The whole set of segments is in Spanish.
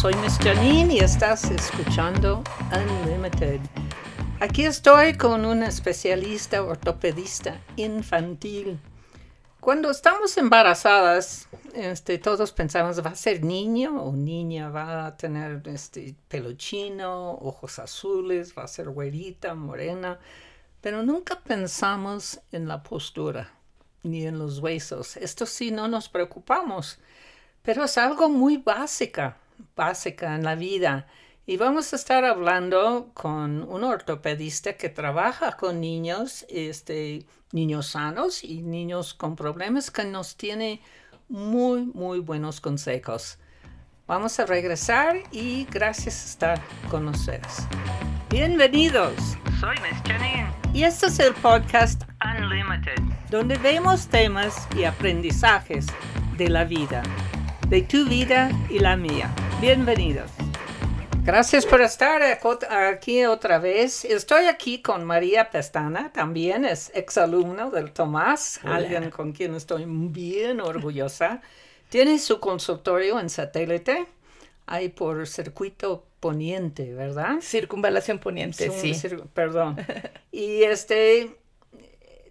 soy Miss Janine y estás escuchando Unlimited. Aquí estoy con una especialista ortopedista infantil. Cuando estamos embarazadas, este, todos pensamos va a ser niño o niña, va a tener este, pelo chino, ojos azules, va a ser güerita, morena, pero nunca pensamos en la postura ni en los huesos. Esto sí no nos preocupamos, pero es algo muy básica, básica en la vida. Y vamos a estar hablando con un ortopedista que trabaja con niños, este, niños sanos y niños con problemas, que nos tiene muy, muy buenos consejos. Vamos a regresar y gracias por estar con ustedes. Bienvenidos. Soy Miss Janine. Y este es el podcast Unlimited, donde vemos temas y aprendizajes de la vida, de tu vida y la mía. Bienvenidos. Gracias por estar aquí otra vez. Estoy aquí con María Pestana, también es exalumno del Tomás, alguien con quien estoy bien orgullosa. Tiene su consultorio en satélite, ahí por circuito poniente, ¿verdad? Circunvalación poniente, sí. perdón. y este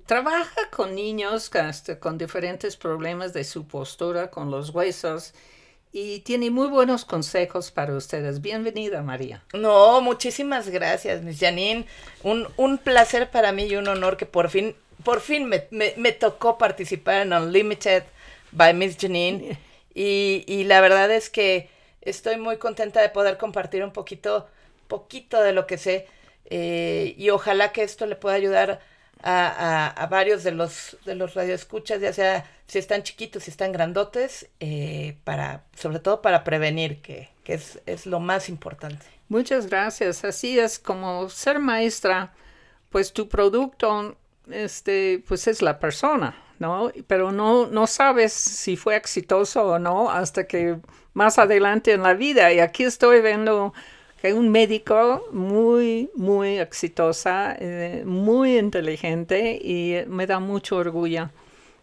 trabaja con niños con diferentes problemas de su postura, con los huesos y tiene muy buenos consejos para ustedes. Bienvenida, María. No, muchísimas gracias, Miss Janine. Un, un placer para mí y un honor que por fin, por fin me, me, tocó participar en Unlimited by Miss Janine. Y, y, la verdad es que estoy muy contenta de poder compartir un poquito, poquito de lo que sé. Eh, y ojalá que esto le pueda ayudar a, a, varios de los, de los radioescuchas, ya sea si están chiquitos, si están grandotes, eh, para, sobre todo para prevenir, que, que es, es, lo más importante. Muchas gracias. Así es como ser maestra, pues tu producto este, pues es la persona, ¿no? Pero no, no sabes si fue exitoso o no hasta que más adelante en la vida. Y aquí estoy viendo un médico muy, muy exitosa, eh, muy inteligente y me da mucho orgullo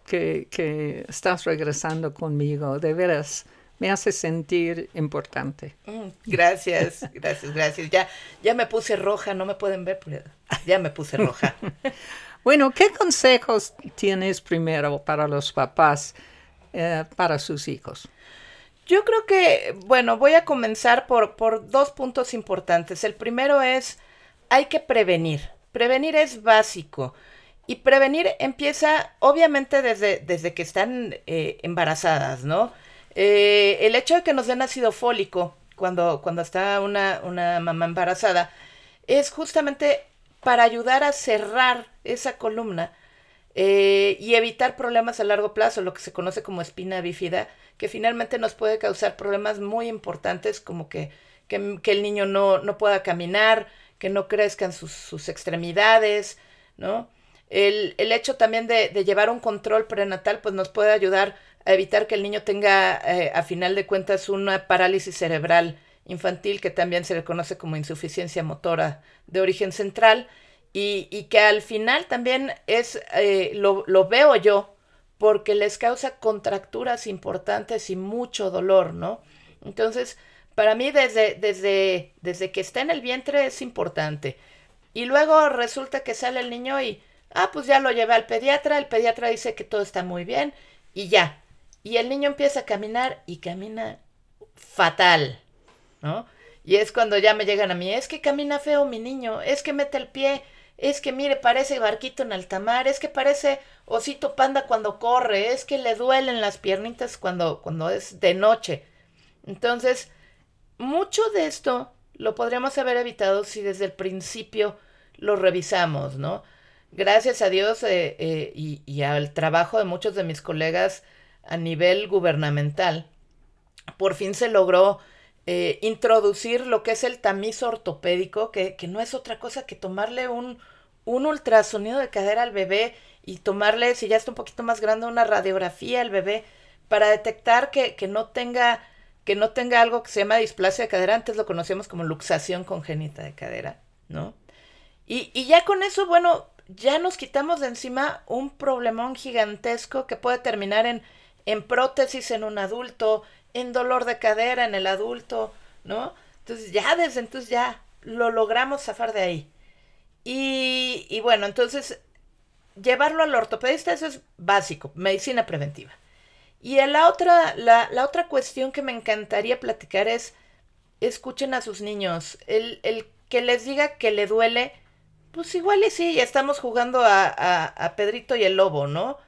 que, que, estás regresando conmigo. De veras, me hace sentir importante. Mm, gracias, gracias, gracias. Ya, ya me puse roja, no me pueden ver, pero ya me puse roja. bueno, ¿qué consejos tienes primero para los papás, eh, para sus hijos? Yo creo que, bueno, voy a comenzar por, por dos puntos importantes. El primero es, hay que prevenir. Prevenir es básico. Y prevenir empieza, obviamente, desde, desde que están eh, embarazadas, ¿no? Eh, el hecho de que nos den ácido fólico cuando, cuando está una, una mamá embarazada es justamente para ayudar a cerrar esa columna eh, y evitar problemas a largo plazo, lo que se conoce como espina bífida, que finalmente nos puede causar problemas muy importantes como que, que, que el niño no, no, pueda caminar, que no crezcan sus, sus extremidades, ¿no? El, el hecho también de, de, llevar un control prenatal pues nos puede ayudar a evitar que el niño tenga eh, a final de cuentas una parálisis cerebral infantil que también se le conoce como insuficiencia motora de origen central y, y que al final también es, eh, lo, lo, veo yo, porque les causa contracturas importantes y mucho dolor, ¿no? Entonces, para mí desde, desde, desde que está en el vientre es importante. Y luego resulta que sale el niño y, ah, pues ya lo llevé al pediatra, el pediatra dice que todo está muy bien y ya. Y el niño empieza a caminar y camina fatal, ¿no? Y es cuando ya me llegan a mí, es que camina feo mi niño, es que mete el pie es que mire, parece barquito en alta mar, es que parece osito panda cuando corre, es que le duelen las piernitas cuando, cuando es de noche. Entonces, mucho de esto lo podríamos haber evitado si desde el principio lo revisamos, ¿no? Gracias a Dios eh, eh, y, al trabajo de muchos de mis colegas a nivel gubernamental, por fin se logró eh, introducir lo que es el tamiz ortopédico, que, que, no es otra cosa que tomarle un, un ultrasonido de cadera al bebé y tomarle, si ya está un poquito más grande, una radiografía al bebé para detectar que, que no tenga que no tenga algo que se llama displasia de cadera, antes lo conocíamos como luxación congénita de cadera, ¿no? Y, y ya con eso, bueno, ya nos quitamos de encima un problemón gigantesco que puede terminar en, en prótesis en un adulto, en dolor de cadera en el adulto, ¿no? Entonces ya desde entonces ya lo logramos zafar de ahí. Y, y bueno, entonces llevarlo al ortopedista, eso es básico, medicina preventiva. Y la otra, la, la, otra cuestión que me encantaría platicar es, escuchen a sus niños, el, el que les diga que le duele, pues igual y sí, ya estamos jugando a, a, a Pedrito y el lobo, ¿no?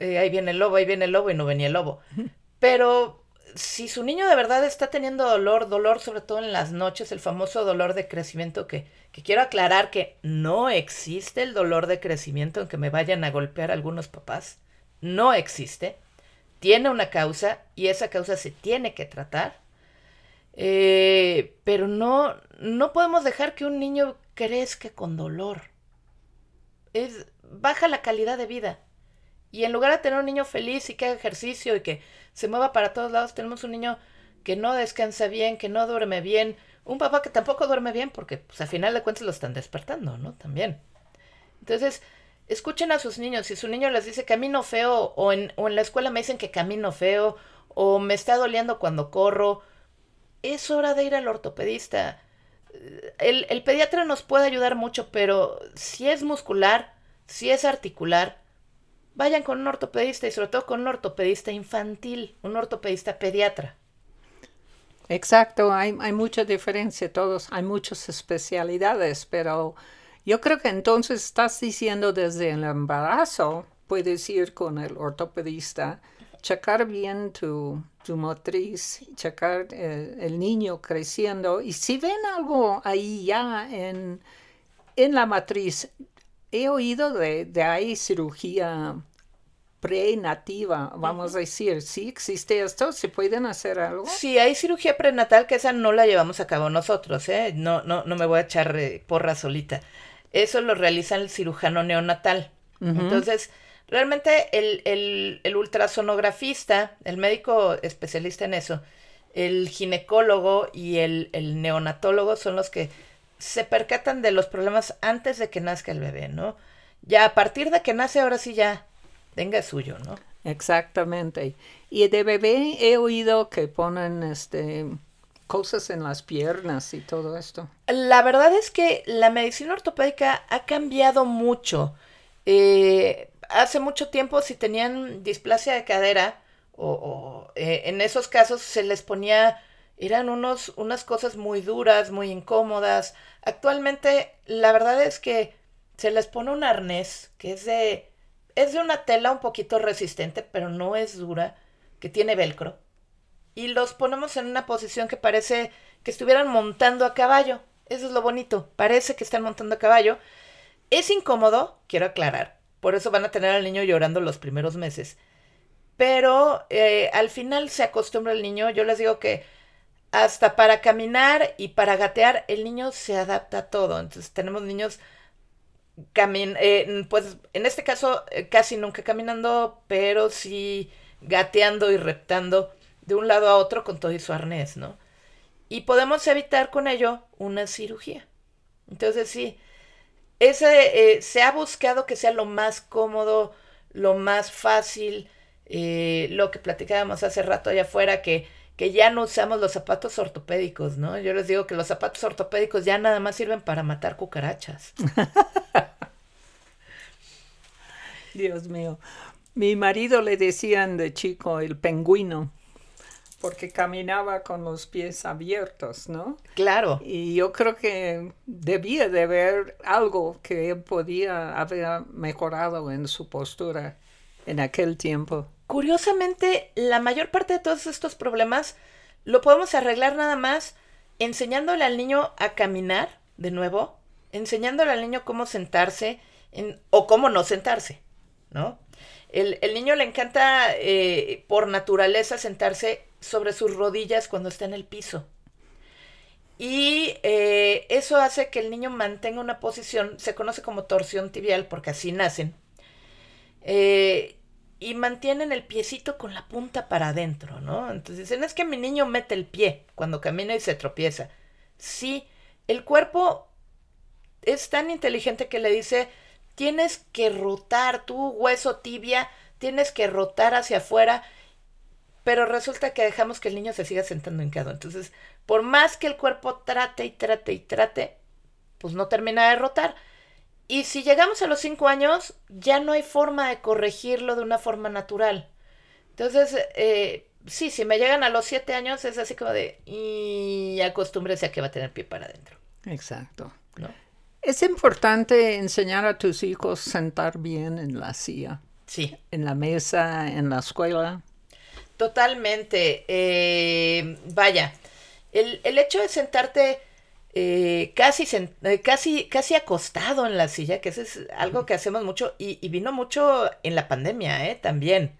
Eh, ahí viene el lobo, ahí viene el lobo y no venía el lobo. Pero si su niño de verdad está teniendo dolor, dolor sobre todo en las noches, el famoso dolor de crecimiento que, que quiero aclarar que no existe el dolor de crecimiento en que me vayan a golpear algunos papás, no existe, tiene una causa y esa causa se tiene que tratar, eh, pero no, no podemos dejar que un niño crezca con dolor. Es, baja la calidad de vida. Y en lugar de tener un niño feliz y que haga ejercicio y que se mueva para todos lados, tenemos un niño que no descansa bien, que no duerme bien, un papá que tampoco duerme bien porque pues, a final de cuentas lo están despertando, ¿no? También. Entonces, escuchen a sus niños. Si su niño les dice camino feo o en, o en la escuela me dicen que camino feo o me está doliendo cuando corro, es hora de ir al ortopedista. El, el pediatra nos puede ayudar mucho, pero si es muscular, si es articular, vayan con un ortopedista y sobre todo con un ortopedista infantil, un ortopedista pediatra. Exacto, hay, hay mucha diferencia, todos, hay muchas especialidades, pero yo creo que entonces estás diciendo desde el embarazo, puedes ir con el ortopedista, checar bien tu, tu motriz, checar eh, el niño creciendo y si ven algo ahí ya en, en la matriz, he oído de, de ahí cirugía prenativa, vamos a decir, ¿sí existe esto? ¿Se pueden hacer algo? Sí, hay cirugía prenatal que esa no la llevamos a cabo nosotros, ¿eh? No, no, no me voy a echar eh, porra solita. Eso lo realiza el cirujano neonatal. Entonces, realmente el, el, el, ultrasonografista, el médico especialista en eso, el ginecólogo y el, el neonatólogo son los que se percatan de los problemas antes de que nazca el bebé, ¿no? Ya a partir de que nace, ahora sí ya tenga suyo, ¿no? Exactamente. Y de bebé he oído que ponen este cosas en las piernas y todo esto. La verdad es que la medicina ortopédica ha cambiado mucho. Eh, hace mucho tiempo si tenían displasia de cadera o, o eh, en esos casos se les ponía eran unos unas cosas muy duras, muy incómodas. Actualmente la verdad es que se les pone un arnés que es de es de una tela un poquito resistente, pero no es dura, que tiene velcro. Y los ponemos en una posición que parece que estuvieran montando a caballo. Eso es lo bonito, parece que están montando a caballo. Es incómodo, quiero aclarar, por eso van a tener al niño llorando los primeros meses. Pero eh, al final se acostumbra el niño, yo les digo que hasta para caminar y para gatear, el niño se adapta a todo. Entonces tenemos niños camin eh, pues en este caso eh, casi nunca caminando, pero sí gateando y reptando de un lado a otro con todo y su arnés, ¿no? Y podemos evitar con ello una cirugía. Entonces sí, ese eh, se ha buscado que sea lo más cómodo, lo más fácil, lo que platicábamos hace rato allá afuera, que, que ya no usamos los zapatos ortopédicos, ¿no? Yo les digo que los zapatos ortopédicos ya nada más sirven para matar cucarachas. Dios mío. Mi marido le decían de chico el pingüino porque caminaba con los pies abiertos, ¿no? Claro. Y yo creo que debía de haber algo que él podía haber mejorado en su postura en aquel tiempo. Curiosamente, la mayor parte de todos estos problemas lo podemos arreglar nada más enseñándole al niño a caminar de nuevo, enseñándole al niño cómo sentarse en, o cómo no sentarse. ¿no? El, el niño le encanta eh, por naturaleza sentarse sobre sus rodillas cuando está en el piso. Y eh, eso hace que el niño mantenga una posición, se conoce como torsión tibial porque así nacen. Eh, y mantienen el piecito con la punta para adentro, ¿no? Entonces dicen, es que mi niño mete el pie cuando camina y se tropieza. Sí, el cuerpo es tan inteligente que le dice, tienes que rotar tu hueso tibia, tienes que rotar hacia afuera, pero resulta que dejamos que el niño se siga sentando hincado. Entonces, por más que el cuerpo trate y trate y trate, pues no termina de rotar. Y si llegamos a los cinco años, ya no hay forma de corregirlo de una forma natural. Entonces, eh, sí, si me llegan a los siete años, es así como de, y acostúmbrese a que va a tener pie para adentro. Exacto. ¿no? Es importante enseñar a tus hijos sentar bien en la silla. Sí. En la mesa, en la escuela. Totalmente. Eh, vaya, el, el, hecho de sentarte eh, casi, eh, casi, casi acostado en la silla, que eso es algo que hacemos mucho y, vino mucho en la pandemia, ¿eh? También.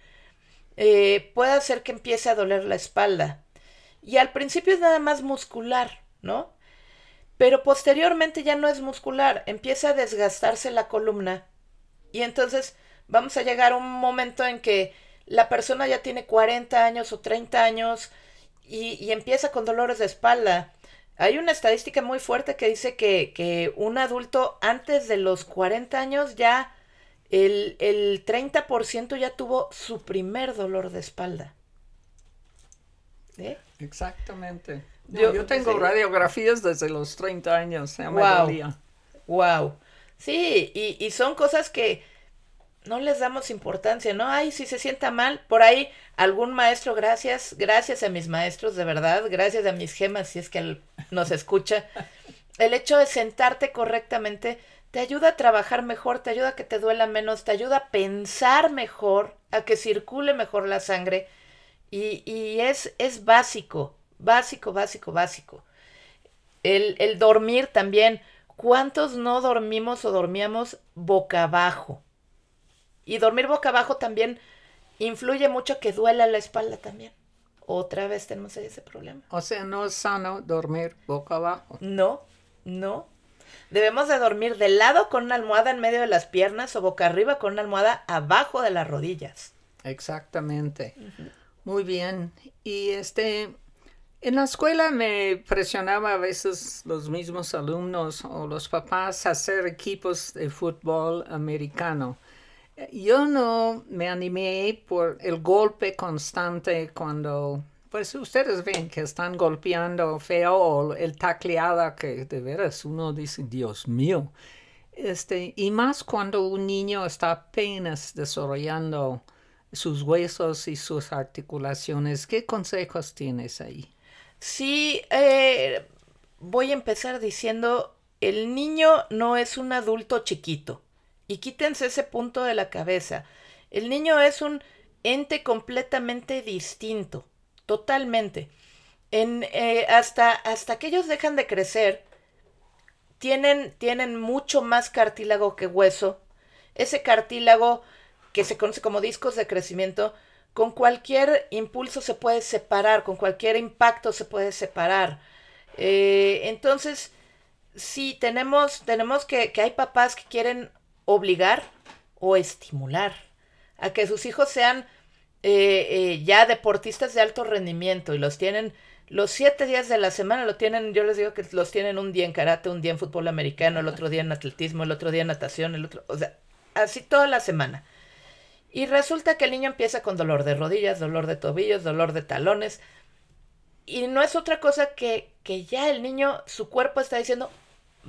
Eh, puede hacer que empiece a doler la espalda. Y al principio es nada más muscular, ¿no? Pero posteriormente ya no es muscular, empieza a desgastarse la columna. Y entonces vamos a llegar a un momento en que la persona ya tiene 40 años o 30 años y empieza con dolores de espalda. Hay una estadística muy fuerte que dice que, que un adulto antes de los 40 años ya el, el 30% ya tuvo su primer dolor de espalda. ¿Eh? Exactamente. No, yo, yo, tengo sí. radiografías desde los 30 años. Ya me wow. dolía. Wow. Sí, y, y son cosas que no les damos importancia, ¿no? Ay, si se sienta mal, por ahí algún maestro, gracias, gracias a mis maestros, de verdad, gracias a mis gemas, si es que nos escucha. El hecho de sentarte correctamente te ayuda a trabajar mejor, te ayuda a que te duela menos, te ayuda a pensar mejor, a que circule mejor la sangre. Y, y es, es básico, básico, básico, básico. El, el dormir también. ¿Cuántos no dormimos o dormíamos boca abajo? Y dormir boca abajo también influye mucho que duela la espalda también. Otra vez tenemos ese problema. O sea, no es sano dormir boca abajo. No, no. Debemos de dormir de lado con una almohada en medio de las piernas o boca arriba con una almohada abajo de las rodillas. Exactamente. Uh -huh. Muy bien. Y este, en la escuela me presionaba a veces los mismos alumnos o los papás a hacer equipos de fútbol americano. Yo no me animé por el golpe constante cuando, pues ustedes ven que están golpeando feo o el tacleada que de veras uno dice, Dios mío. Este, y más cuando un niño está apenas desarrollando sus huesos y sus articulaciones. ¿Qué consejos tienes ahí? Sí, eh, voy a empezar diciendo, el niño no es un adulto chiquito. Y quítense ese punto de la cabeza. El niño es un ente completamente distinto, totalmente. En, eh, hasta, hasta que ellos dejan de crecer, tienen, tienen mucho más cartílago que hueso. Ese cartílago que se conoce como discos de crecimiento, con cualquier impulso se puede separar, con cualquier impacto se puede separar. Eh, entonces, sí, tenemos, tenemos que, que hay papás que quieren obligar o estimular a que sus hijos sean eh, eh, ya deportistas de alto rendimiento y los tienen los siete días de la semana, lo tienen, yo les digo que los tienen un día en karate, un día en fútbol americano, el otro día en atletismo, el otro día en natación, el otro, o sea, así toda la semana. Y resulta que el niño empieza con dolor de rodillas, dolor de tobillos, dolor de talones. Y no es otra cosa que, que ya el niño, su cuerpo está diciendo,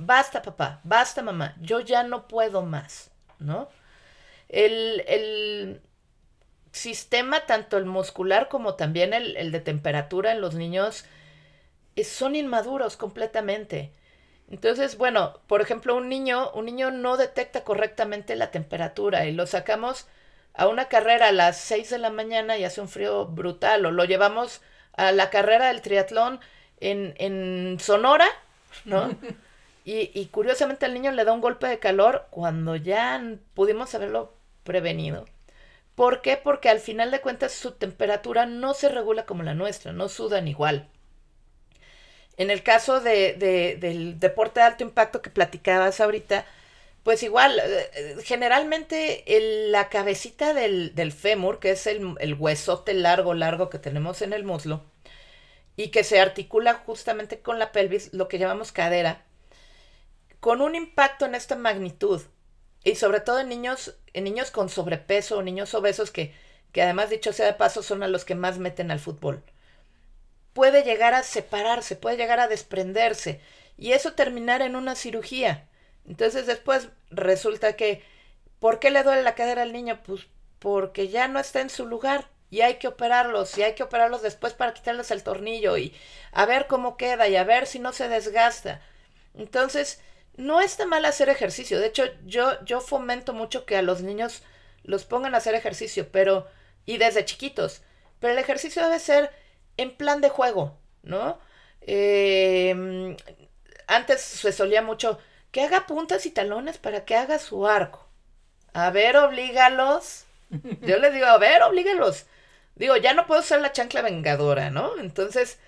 basta papá, basta mamá, yo ya no puedo más, ¿no? El, el sistema, tanto el muscular como también el, el de temperatura en los niños, son inmaduros completamente. Entonces, bueno, por ejemplo, un niño, un niño no detecta correctamente la temperatura y lo sacamos a una carrera a las 6 de la mañana y hace un frío brutal, o lo llevamos a la carrera del triatlón en, en Sonora, ¿no? Y, curiosamente al niño le da un golpe de calor cuando ya pudimos haberlo prevenido. ¿Por qué? Porque al final de cuentas su temperatura no se regula como la nuestra, no sudan igual. En el caso de, de, del deporte de alto impacto que platicabas ahorita, pues igual, generalmente el, la cabecita del, del, fémur, que es el, el huesote largo, largo que tenemos en el muslo, y que se articula justamente con la pelvis, lo que llamamos cadera, con un impacto en esta magnitud, y sobre todo en niños, en niños con sobrepeso o niños obesos que, que además dicho sea de paso son a los que más meten al fútbol, puede llegar a separarse, puede llegar a desprenderse y eso terminar en una cirugía. Entonces después resulta que, ¿por qué le duele la cadera al niño? Pues porque ya no está en su lugar y hay que operarlos y hay que operarlos después para quitarles el tornillo y a ver cómo queda y a ver si no se desgasta. Entonces, no está mal hacer ejercicio. De hecho, yo, yo fomento mucho que a los niños los pongan a hacer ejercicio, pero, y desde chiquitos. Pero el ejercicio debe ser en plan de juego, ¿no? Eh, antes se solía mucho que haga puntas y talones para que haga su arco. A ver, oblígalos. Yo les digo, a ver, oblígalos. Digo, ya no puedo ser la chancla vengadora, ¿no? Entonces,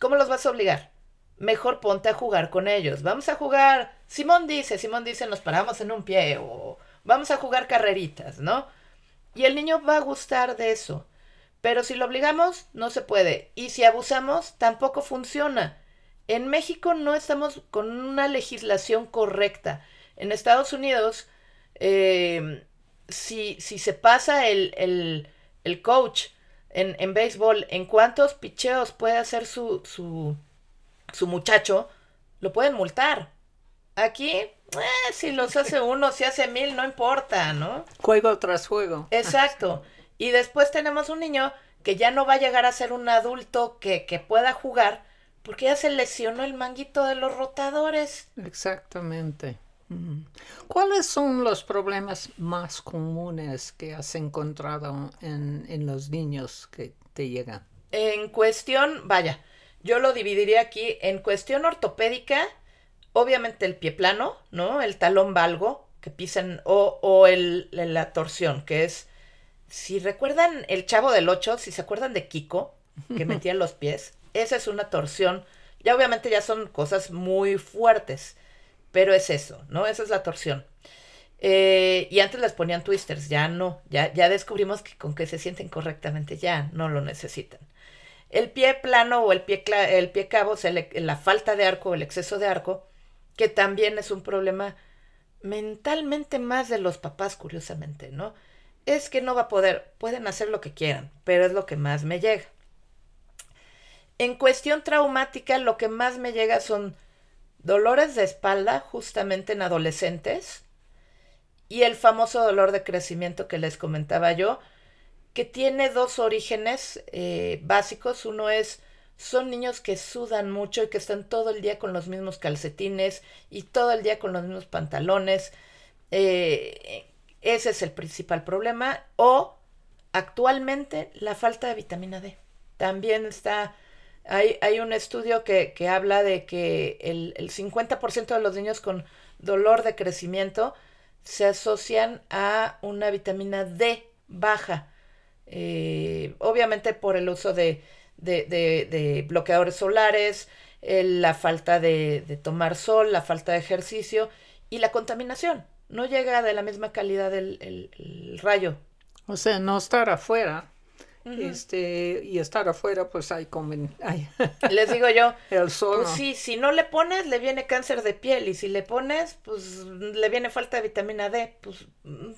¿cómo los vas a obligar? Mejor ponte a jugar con ellos. Vamos a jugar. Simón dice, Simón dice, nos paramos en un pie o vamos a jugar carreritas, ¿no? Y el niño va a gustar de eso. Pero si lo obligamos, no se puede. Y si abusamos, tampoco funciona. En México no estamos con una legislación correcta. En Estados Unidos, eh, si, si, se pasa el, el, el coach en, en béisbol, en cuántos picheos puede hacer su, su, su muchacho, lo pueden multar. Aquí, eh, si los hace uno, si hace mil, no importa, ¿no? Juego tras juego. Exacto. Y después tenemos un niño que ya no va a llegar a ser un adulto que, que pueda jugar porque ya se lesionó el manguito de los rotadores. Exactamente. ¿Cuáles son los problemas más comunes que has encontrado en, en, los niños que te llegan? En cuestión, vaya, yo lo dividiría aquí en cuestión ortopédica, obviamente el pie plano, ¿no? El talón valgo que pisan o, o el, la torsión, que es, si recuerdan el chavo del 8, si se acuerdan de Kiko, que metía los pies, esa es una torsión. Ya obviamente ya son cosas muy fuertes pero es eso, ¿no? Esa es la torsión. Eh, y antes les ponían twisters, ya no, ya, ya descubrimos que con que se sienten correctamente ya no lo necesitan. El pie plano o el pie, el pie cabo, sea, la falta de arco o el exceso de arco, que también es un problema mentalmente más de los papás, curiosamente, ¿no? Es que no va a poder, pueden hacer lo que quieran, pero es lo que más me llega. En cuestión traumática, lo que más me llega son dolores de espalda justamente en adolescentes y el famoso dolor de crecimiento que les comentaba yo, que tiene dos orígenes eh, básicos. Uno es, son niños que sudan mucho y que están todo el día con los mismos calcetines y todo el día con los mismos pantalones. Eh, ese es el principal problema. O actualmente la falta de vitamina D. También está hay, hay un estudio que, que, habla de que el, el 50% de los niños con dolor de crecimiento se asocian a una vitamina D baja. Eh, obviamente por el uso de, de, de, de bloqueadores solares, la falta de, tomar sol, la falta de ejercicio y la contaminación. No llega de la misma calidad el, el rayo. O sea, no estar afuera este, y estar afuera, pues hay como... Les digo yo, el sol. Pues sí, si no le pones, le viene cáncer de piel, y si le pones, pues le viene falta de vitamina D. Pues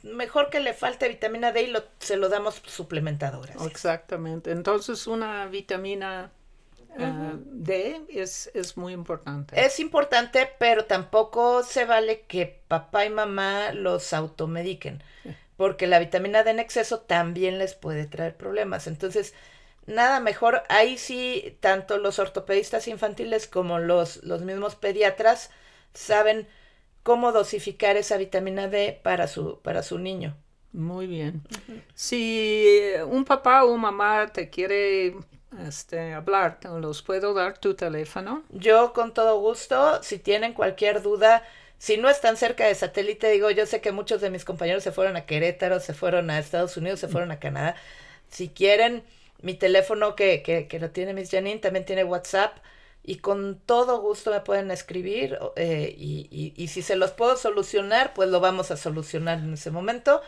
mejor que le falte vitamina D y lo, se lo damos suplementado. Exactamente. Entonces, una vitamina uh, D es, es muy importante. Es importante, pero tampoco se vale que papá y mamá los automediquen porque la vitamina D en exceso también les puede traer problemas. Entonces, nada mejor, ahí sí, tanto los ortopedistas infantiles como los, los mismos pediatras saben cómo dosificar esa vitamina D para su, para su niño. Muy bien. Si un papá o mamá te quiere este, hablar, ¿los puedo dar tu teléfono? Yo con todo gusto, si tienen cualquier duda, si no están cerca de satélite, digo, yo sé que muchos de mis compañeros se fueron a Querétaro, se fueron a Estados Unidos, se fueron a Canadá. Si quieren, mi teléfono que, que, que lo tiene Miss Janine también tiene WhatsApp y con todo gusto me pueden escribir eh, y, y, y, si se los puedo solucionar, pues lo vamos a solucionar en ese momento.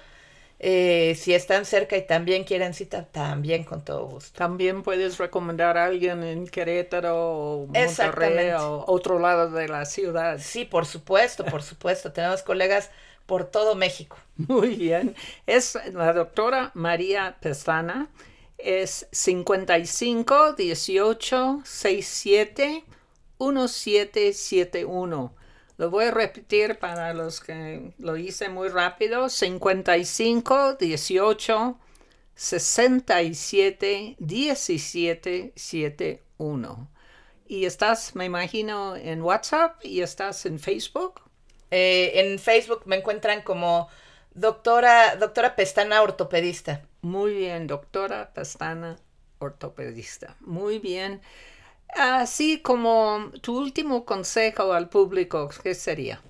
Eh, si están cerca y también quieren cita, también con todo gusto. También puedes recomendar a alguien en Querétaro o Monterrey o otro lado de la ciudad. Sí, por supuesto, por supuesto. Tenemos colegas por todo México. Muy bien. Es la doctora María Pestana. Es 55 18 67 1771. Lo voy a repetir para los que lo hice muy rápido. 55 18 67 17 71. Y estás, me imagino, en WhatsApp y estás en Facebook. Eh, en Facebook me encuentran como doctora, doctora Pestana ortopedista. Muy bien, doctora Pestana ortopedista. Muy bien. Así como tu último consejo al público, ¿qué sería?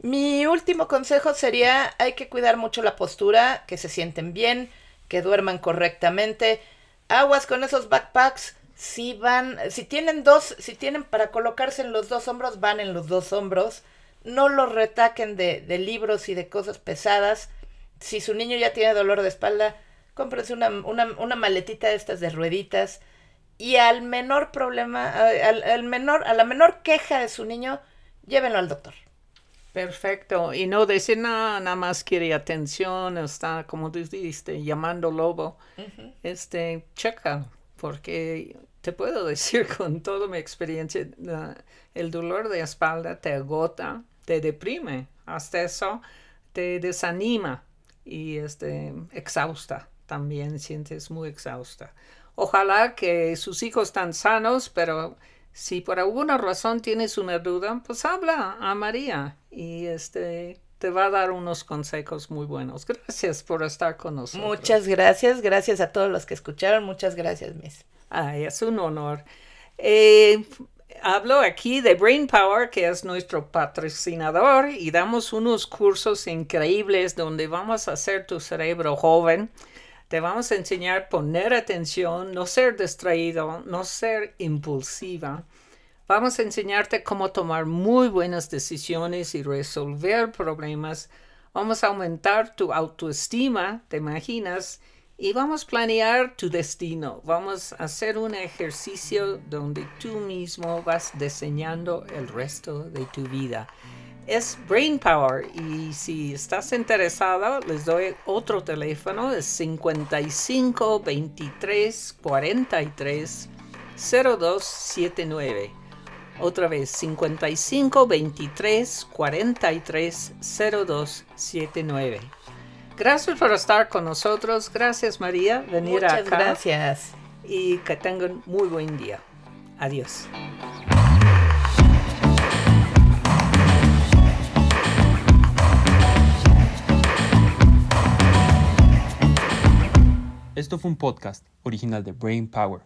Mi último consejo sería hay que cuidar mucho la postura, que se sienten bien, que duerman correctamente. Aguas con esos backpacks. Si van, si tienen dos, si tienen para colocarse en los dos hombros, van en los dos hombros. No los retaquen de, de libros y de cosas pesadas. Si su niño ya tiene dolor de espalda, cómprense una, una, una maletita de estas de rueditas y al menor problema, al, menor, a la menor queja de su niño, llévenlo al doctor. Perfecto. Y no decir nada, nada más quiere atención, está, como tú dijiste, llamando lobo. Este, checa, porque te puedo decir con toda mi experiencia, el dolor de espalda te agota, te deprime, hasta eso te desanima y este, exhausta. También sientes muy exhausta. Ojalá que sus hijos están sanos, pero si por alguna razón tienes una duda, pues habla a María y este te va a dar unos consejos muy buenos. Gracias por estar con nosotros. Muchas gracias, gracias a todos los que escucharon. Muchas gracias, Miss. Ay, es un honor. Eh, hablo aquí de Brain Power, que es nuestro patrocinador, y damos unos cursos increíbles donde vamos a hacer tu cerebro joven. Te vamos a enseñar a poner atención, no ser distraído, no ser impulsiva. Vamos a enseñarte cómo tomar muy buenas decisiones y resolver problemas. Vamos a aumentar tu autoestima, te imaginas, y vamos a planear tu destino. Vamos a hacer un ejercicio donde tú mismo vas diseñando el resto de tu vida es Brain Power. Y si estás interesado les doy otro teléfono es 55 23 43 0279 otra vez 55 23 43 0279 gracias por estar con nosotros. Gracias María venir Muchas gracias. Y que tengan muy buen día. Adiós Esto fue un podcast original de Brain Power.